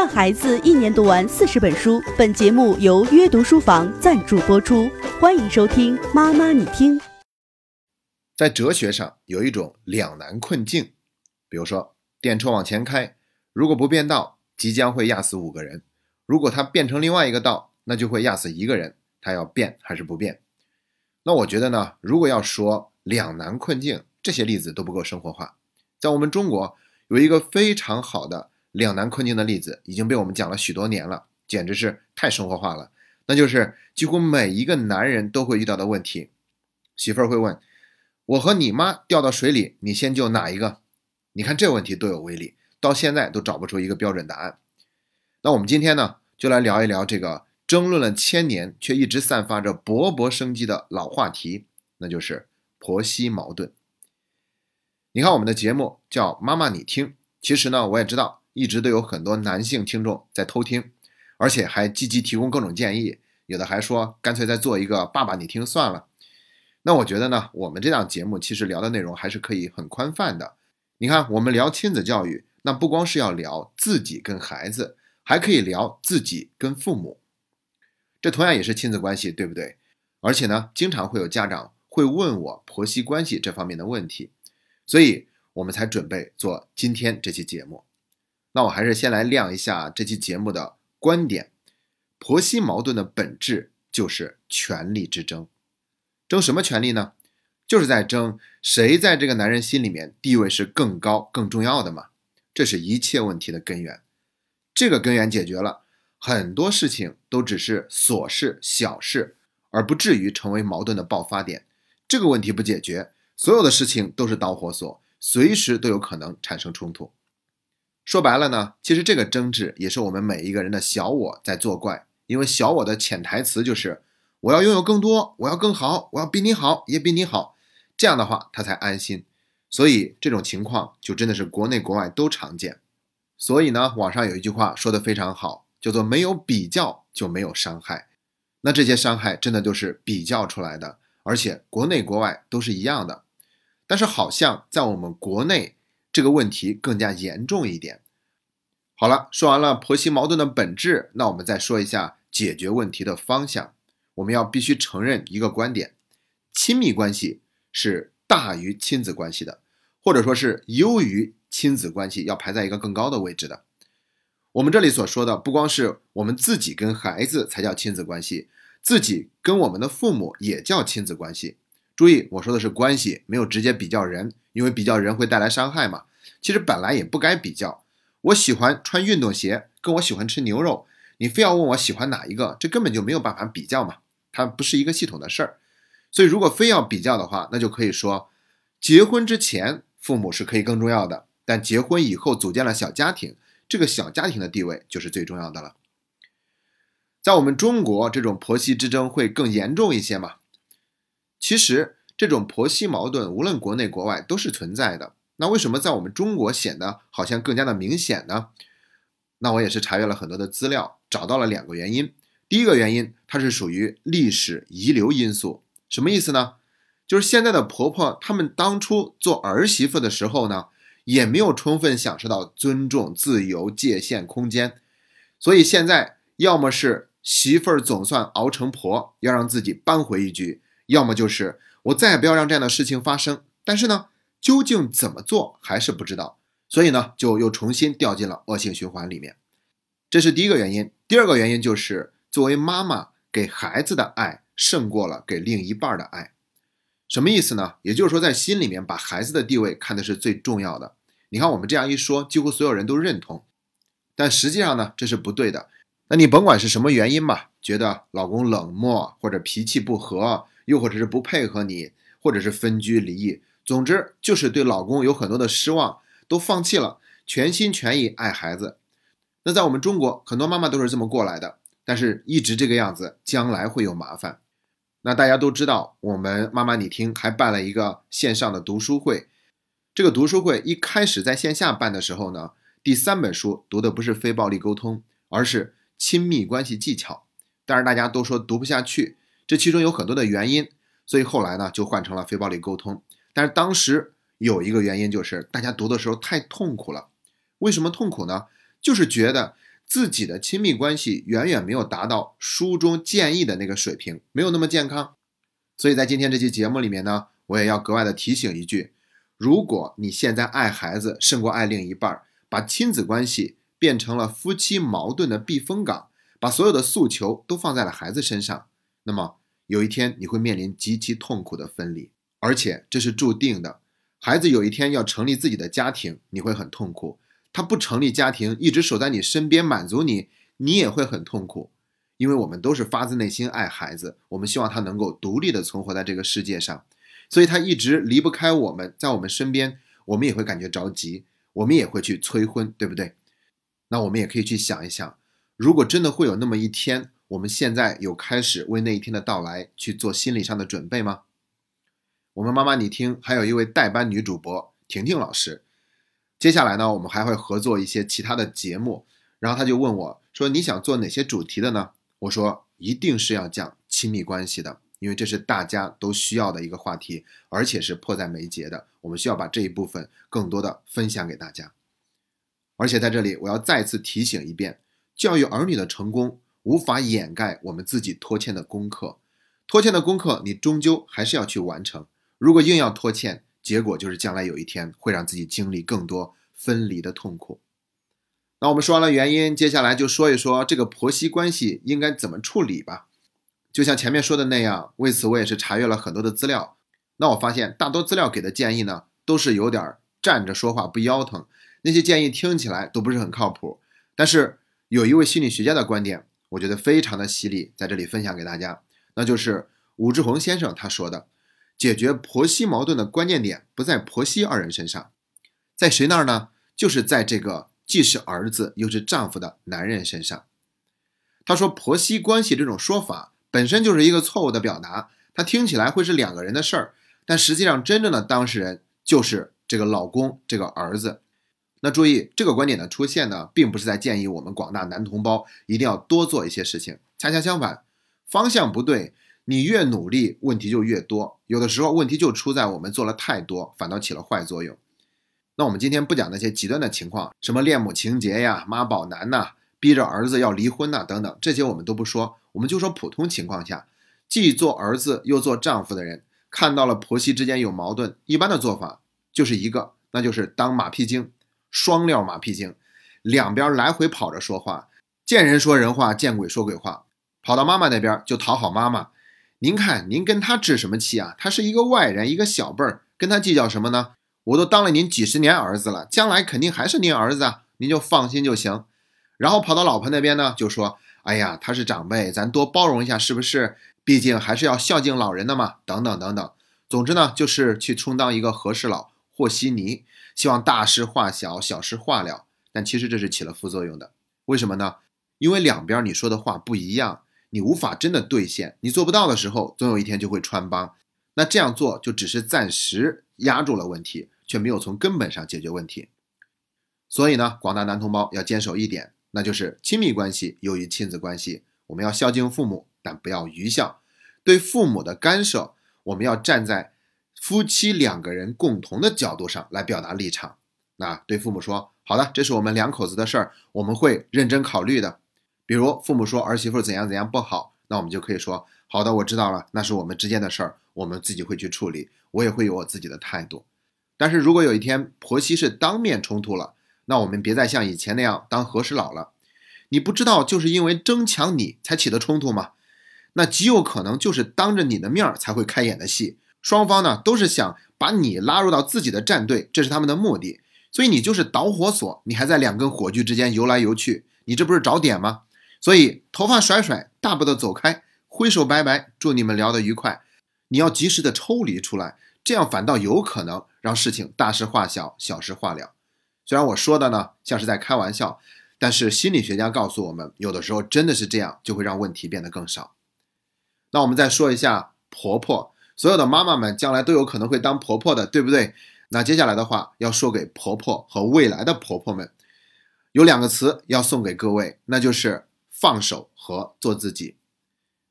让孩子一年读完四十本书。本节目由约读书房赞助播出，欢迎收听《妈妈你听》。在哲学上有一种两难困境，比如说电车往前开，如果不变道，即将会压死五个人；如果它变成另外一个道，那就会压死一个人。它要变还是不变？那我觉得呢，如果要说两难困境，这些例子都不够生活化。在我们中国有一个非常好的。两难困境的例子已经被我们讲了许多年了，简直是太生活化了。那就是几乎每一个男人都会遇到的问题。媳妇儿会问：“我和你妈掉到水里，你先救哪一个？”你看这问题多有威力，到现在都找不出一个标准答案。那我们今天呢，就来聊一聊这个争论了千年却一直散发着勃勃生机的老话题，那就是婆媳矛盾。你看我们的节目叫“妈妈你听”，其实呢，我也知道。一直都有很多男性听众在偷听，而且还积极提供各种建议，有的还说干脆再做一个“爸爸你听”算了。那我觉得呢，我们这档节目其实聊的内容还是可以很宽泛的。你看，我们聊亲子教育，那不光是要聊自己跟孩子，还可以聊自己跟父母，这同样也是亲子关系，对不对？而且呢，经常会有家长会问我婆媳关系这方面的问题，所以我们才准备做今天这期节目。那我还是先来亮一下这期节目的观点：婆媳矛盾的本质就是权力之争。争什么权利呢？就是在争谁在这个男人心里面地位是更高、更重要的嘛。这是一切问题的根源。这个根源解决了，很多事情都只是琐事、小事，而不至于成为矛盾的爆发点。这个问题不解决，所有的事情都是导火索，随时都有可能产生冲突。说白了呢，其实这个争执也是我们每一个人的小我在作怪，因为小我的潜台词就是我要拥有更多，我要更好，我要比你好，也比你好，这样的话他才安心。所以这种情况就真的是国内国外都常见。所以呢，网上有一句话说的非常好，叫做没有比较就没有伤害。那这些伤害真的都是比较出来的，而且国内国外都是一样的。但是好像在我们国内。这个问题更加严重一点。好了，说完了婆媳矛盾的本质，那我们再说一下解决问题的方向。我们要必须承认一个观点：亲密关系是大于亲子关系的，或者说是优于亲子关系，要排在一个更高的位置的。我们这里所说的，不光是我们自己跟孩子才叫亲子关系，自己跟我们的父母也叫亲子关系。注意，我说的是关系，没有直接比较人。因为比较人会带来伤害嘛，其实本来也不该比较。我喜欢穿运动鞋，跟我喜欢吃牛肉，你非要问我喜欢哪一个，这根本就没有办法比较嘛，它不是一个系统的事儿。所以如果非要比较的话，那就可以说，结婚之前父母是可以更重要的，但结婚以后组建了小家庭，这个小家庭的地位就是最重要的了。在我们中国，这种婆媳之争会更严重一些嘛？其实。这种婆媳矛盾，无论国内国外都是存在的。那为什么在我们中国显得好像更加的明显呢？那我也是查阅了很多的资料，找到了两个原因。第一个原因，它是属于历史遗留因素。什么意思呢？就是现在的婆婆，她们当初做儿媳妇的时候呢，也没有充分享受到尊重、自由、界限、空间。所以现在，要么是媳妇儿总算熬成婆，要让自己扳回一局；要么就是。我再也不要让这样的事情发生，但是呢，究竟怎么做还是不知道，所以呢，就又重新掉进了恶性循环里面。这是第一个原因。第二个原因就是，作为妈妈给孩子的爱胜过了给另一半的爱。什么意思呢？也就是说，在心里面把孩子的地位看的是最重要的。你看我们这样一说，几乎所有人都认同，但实际上呢，这是不对的。那你甭管是什么原因吧，觉得老公冷漠或者脾气不和。又或者是不配合你，或者是分居离异，总之就是对老公有很多的失望，都放弃了，全心全意爱孩子。那在我们中国，很多妈妈都是这么过来的，但是一直这个样子，将来会有麻烦。那大家都知道，我们妈妈你听还办了一个线上的读书会，这个读书会一开始在线下办的时候呢，第三本书读的不是非暴力沟通，而是亲密关系技巧，但是大家都说读不下去。这其中有很多的原因，所以后来呢就换成了非暴力沟通。但是当时有一个原因就是大家读的时候太痛苦了。为什么痛苦呢？就是觉得自己的亲密关系远远没有达到书中建议的那个水平，没有那么健康。所以在今天这期节目里面呢，我也要格外的提醒一句：如果你现在爱孩子胜过爱另一半，把亲子关系变成了夫妻矛盾的避风港，把所有的诉求都放在了孩子身上，那么有一天你会面临极其痛苦的分离，而且这是注定的。孩子有一天要成立自己的家庭，你会很痛苦；他不成立家庭，一直守在你身边满足你，你也会很痛苦。因为我们都是发自内心爱孩子，我们希望他能够独立的存活在这个世界上，所以他一直离不开我们，在我们身边，我们也会感觉着急，我们也会去催婚，对不对？那我们也可以去想一想，如果真的会有那么一天，我们现在有开始为那一天的到来去做心理上的准备吗？我们妈妈，你听，还有一位代班女主播婷婷老师。接下来呢，我们还会合作一些其他的节目。然后她就问我说：“你想做哪些主题的呢？”我说：“一定是要讲亲密关系的，因为这是大家都需要的一个话题，而且是迫在眉睫的。我们需要把这一部分更多的分享给大家。而且在这里，我要再次提醒一遍：教育儿女的成功无法掩盖我们自己拖欠的功课，拖欠的功课你终究还是要去完成。”如果硬要拖欠，结果就是将来有一天会让自己经历更多分离的痛苦。那我们说完了原因，接下来就说一说这个婆媳关系应该怎么处理吧。就像前面说的那样，为此我也是查阅了很多的资料。那我发现大多资料给的建议呢，都是有点站着说话不腰疼，那些建议听起来都不是很靠谱。但是有一位心理学家的观点，我觉得非常的犀利，在这里分享给大家，那就是武志红先生他说的。解决婆媳矛盾的关键点不在婆媳二人身上，在谁那儿呢？就是在这个既是儿子又是丈夫的男人身上。他说，婆媳关系这种说法本身就是一个错误的表达，它听起来会是两个人的事儿，但实际上真正的当事人就是这个老公，这个儿子。那注意，这个观点的出现呢，并不是在建议我们广大男同胞一定要多做一些事情，恰恰相反，方向不对。你越努力，问题就越多。有的时候，问题就出在我们做了太多，反倒起了坏作用。那我们今天不讲那些极端的情况，什么恋母情节呀、妈宝男呐、逼着儿子要离婚呐等等，这些我们都不说。我们就说普通情况下，既做儿子又做丈夫的人，看到了婆媳之间有矛盾，一般的做法就是一个，那就是当马屁精，双料马屁精，两边来回跑着说话，见人说人话，见鬼说鬼话，跑到妈妈那边就讨好妈妈。您看，您跟他置什么气啊？他是一个外人，一个小辈儿，跟他计较什么呢？我都当了您几十年儿子了，将来肯定还是您儿子啊，您就放心就行。然后跑到老婆那边呢，就说：“哎呀，他是长辈，咱多包容一下，是不是？毕竟还是要孝敬老人的嘛。”等等等等。总之呢，就是去充当一个和事佬、和稀泥，希望大事化小，小事化了。但其实这是起了副作用的。为什么呢？因为两边你说的话不一样。你无法真的兑现，你做不到的时候，总有一天就会穿帮。那这样做就只是暂时压住了问题，却没有从根本上解决问题。所以呢，广大男同胞要坚守一点，那就是亲密关系优于亲子关系。我们要孝敬父母，但不要愚孝。对父母的干涉，我们要站在夫妻两个人共同的角度上来表达立场。那对父母说：“好的，这是我们两口子的事儿，我们会认真考虑的。”比如父母说儿媳妇怎样怎样不好，那我们就可以说好的，我知道了，那是我们之间的事儿，我们自己会去处理，我也会有我自己的态度。但是如果有一天婆媳是当面冲突了，那我们别再像以前那样当和事佬了。你不知道就是因为争抢你才起的冲突吗？那极有可能就是当着你的面儿才会开演的戏，双方呢都是想把你拉入到自己的战队，这是他们的目的。所以你就是导火索，你还在两根火炬之间游来游去，你这不是找点吗？所以头发甩甩，大步的走开，挥手拜拜，祝你们聊得愉快。你要及时的抽离出来，这样反倒有可能让事情大事化小，小事化了。虽然我说的呢像是在开玩笑，但是心理学家告诉我们，有的时候真的是这样，就会让问题变得更少。那我们再说一下婆婆，所有的妈妈们将来都有可能会当婆婆的，对不对？那接下来的话要说给婆婆和未来的婆婆们，有两个词要送给各位，那就是。放手和做自己。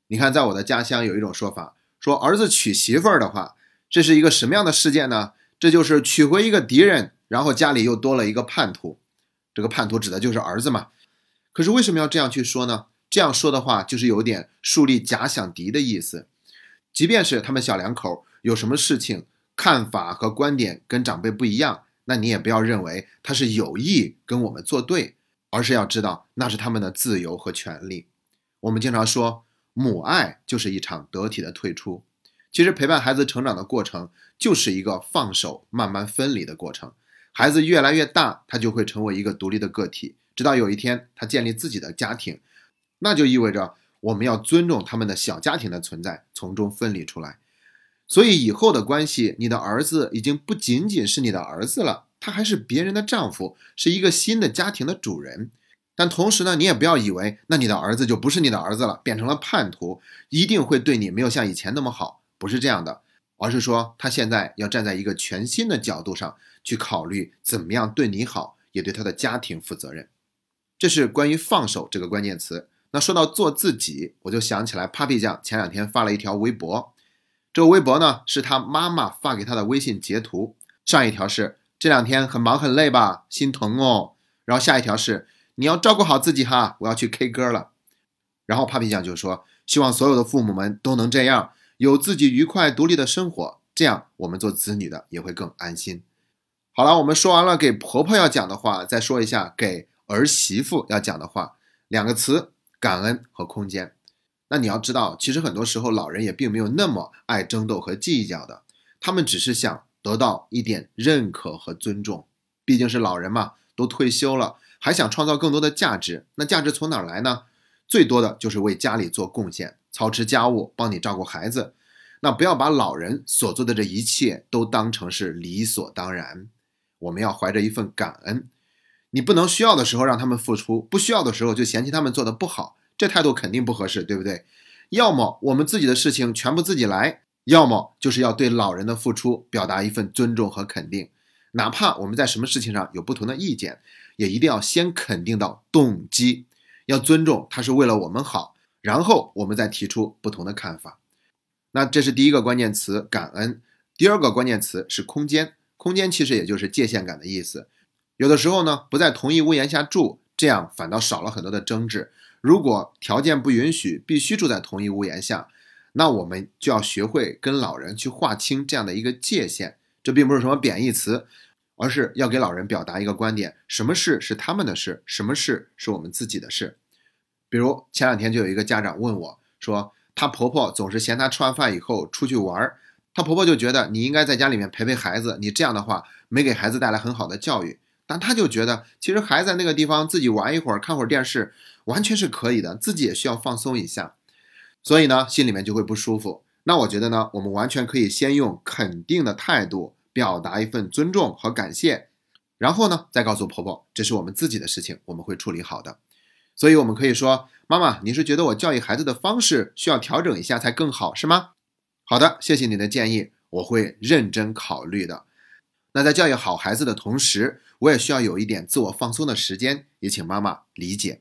你看，在我的家乡有一种说法，说儿子娶媳妇儿的话，这是一个什么样的事件呢？这就是娶回一个敌人，然后家里又多了一个叛徒。这个叛徒指的就是儿子嘛。可是为什么要这样去说呢？这样说的话，就是有点树立假想敌的意思。即便是他们小两口有什么事情看法和观点跟长辈不一样，那你也不要认为他是有意跟我们作对，而是要知道那是他们的自由和权利。我们经常说，母爱就是一场得体的退出。其实陪伴孩子成长的过程，就是一个放手、慢慢分离的过程。孩子越来越大，他就会成为一个独立的个体，直到有一天他建立自己的家庭，那就意味着我们要尊重他们的小家庭的存在，从中分离出来。所以以后的关系，你的儿子已经不仅仅是你的儿子了，他还是别人的丈夫，是一个新的家庭的主人。但同时呢，你也不要以为那你的儿子就不是你的儿子了，变成了叛徒，一定会对你没有像以前那么好。不是这样的，而是说他现在要站在一个全新的角度上去考虑怎么样对你好，也对他的家庭负责任。这是关于放手这个关键词。那说到做自己，我就想起来 Papi 酱前两天发了一条微博，这个微博呢是他妈妈发给他的微信截图。上一条是这两天很忙很累吧，心疼哦。然后下一条是你要照顾好自己哈，我要去 K 歌了。然后 Papi 酱就说希望所有的父母们都能这样。有自己愉快独立的生活，这样我们做子女的也会更安心。好了，我们说完了给婆婆要讲的话，再说一下给儿媳妇要讲的话。两个词：感恩和空间。那你要知道，其实很多时候老人也并没有那么爱争斗和计较的，他们只是想得到一点认可和尊重。毕竟是老人嘛，都退休了，还想创造更多的价值。那价值从哪来呢？最多的就是为家里做贡献。操持家务，帮你照顾孩子，那不要把老人所做的这一切都当成是理所当然。我们要怀着一份感恩，你不能需要的时候让他们付出，不需要的时候就嫌弃他们做的不好，这态度肯定不合适，对不对？要么我们自己的事情全部自己来，要么就是要对老人的付出表达一份尊重和肯定，哪怕我们在什么事情上有不同的意见，也一定要先肯定到动机，要尊重他是为了我们好。然后我们再提出不同的看法，那这是第一个关键词感恩。第二个关键词是空间，空间其实也就是界限感的意思。有的时候呢，不在同一屋檐下住，这样反倒少了很多的争执。如果条件不允许必须住在同一屋檐下，那我们就要学会跟老人去划清这样的一个界限。这并不是什么贬义词，而是要给老人表达一个观点：什么事是他们的事，什么事是我们自己的事。比如前两天就有一个家长问我，说她婆婆总是嫌她吃完饭以后出去玩儿，她婆婆就觉得你应该在家里面陪陪孩子，你这样的话没给孩子带来很好的教育。但她就觉得其实孩子在那个地方自己玩一会儿，看会儿电视，完全是可以的，自己也需要放松一下，所以呢心里面就会不舒服。那我觉得呢，我们完全可以先用肯定的态度表达一份尊重和感谢，然后呢再告诉婆婆这是我们自己的事情，我们会处理好的。所以，我们可以说，妈妈，你是觉得我教育孩子的方式需要调整一下才更好，是吗？好的，谢谢你的建议，我会认真考虑的。那在教育好孩子的同时，我也需要有一点自我放松的时间，也请妈妈理解。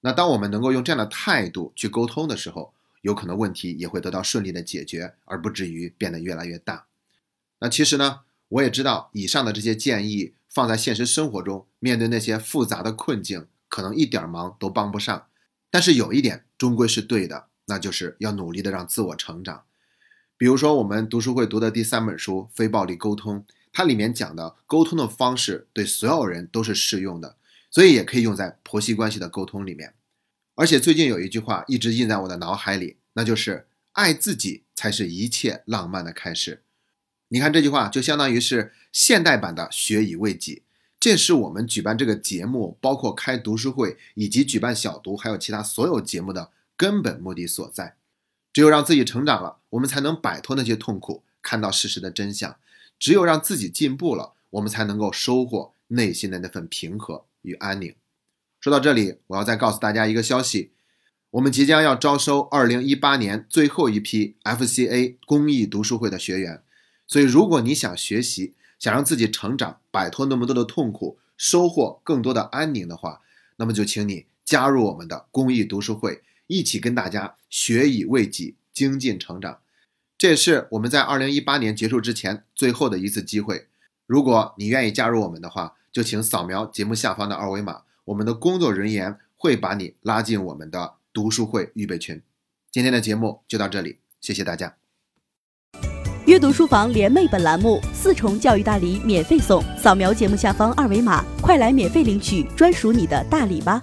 那当我们能够用这样的态度去沟通的时候，有可能问题也会得到顺利的解决，而不至于变得越来越大。那其实呢，我也知道以上的这些建议放在现实生活中，面对那些复杂的困境。可能一点忙都帮不上，但是有一点终归是对的，那就是要努力的让自我成长。比如说，我们读书会读的第三本书《非暴力沟通》，它里面讲的沟通的方式对所有人都是适用的，所以也可以用在婆媳关系的沟通里面。而且最近有一句话一直印在我的脑海里，那就是“爱自己才是一切浪漫的开始”。你看这句话就相当于是现代版的“学以为己”。这是我们举办这个节目，包括开读书会以及举办小读，还有其他所有节目的根本目的所在。只有让自己成长了，我们才能摆脱那些痛苦，看到事实的真相。只有让自己进步了，我们才能够收获内心的那份平和与安宁。说到这里，我要再告诉大家一个消息：我们即将要招收2018年最后一批 FCA 公益读书会的学员。所以，如果你想学习，想让自己成长，摆脱那么多的痛苦，收获更多的安宁的话，那么就请你加入我们的公益读书会，一起跟大家学以为己，精进成长。这也是我们在二零一八年结束之前最后的一次机会。如果你愿意加入我们的话，就请扫描节目下方的二维码，我们的工作人员会把你拉进我们的读书会预备群。今天的节目就到这里，谢谢大家。阅读书房联袂本栏目四重教育大礼免费送，扫描节目下方二维码，快来免费领取专属你的大礼吧！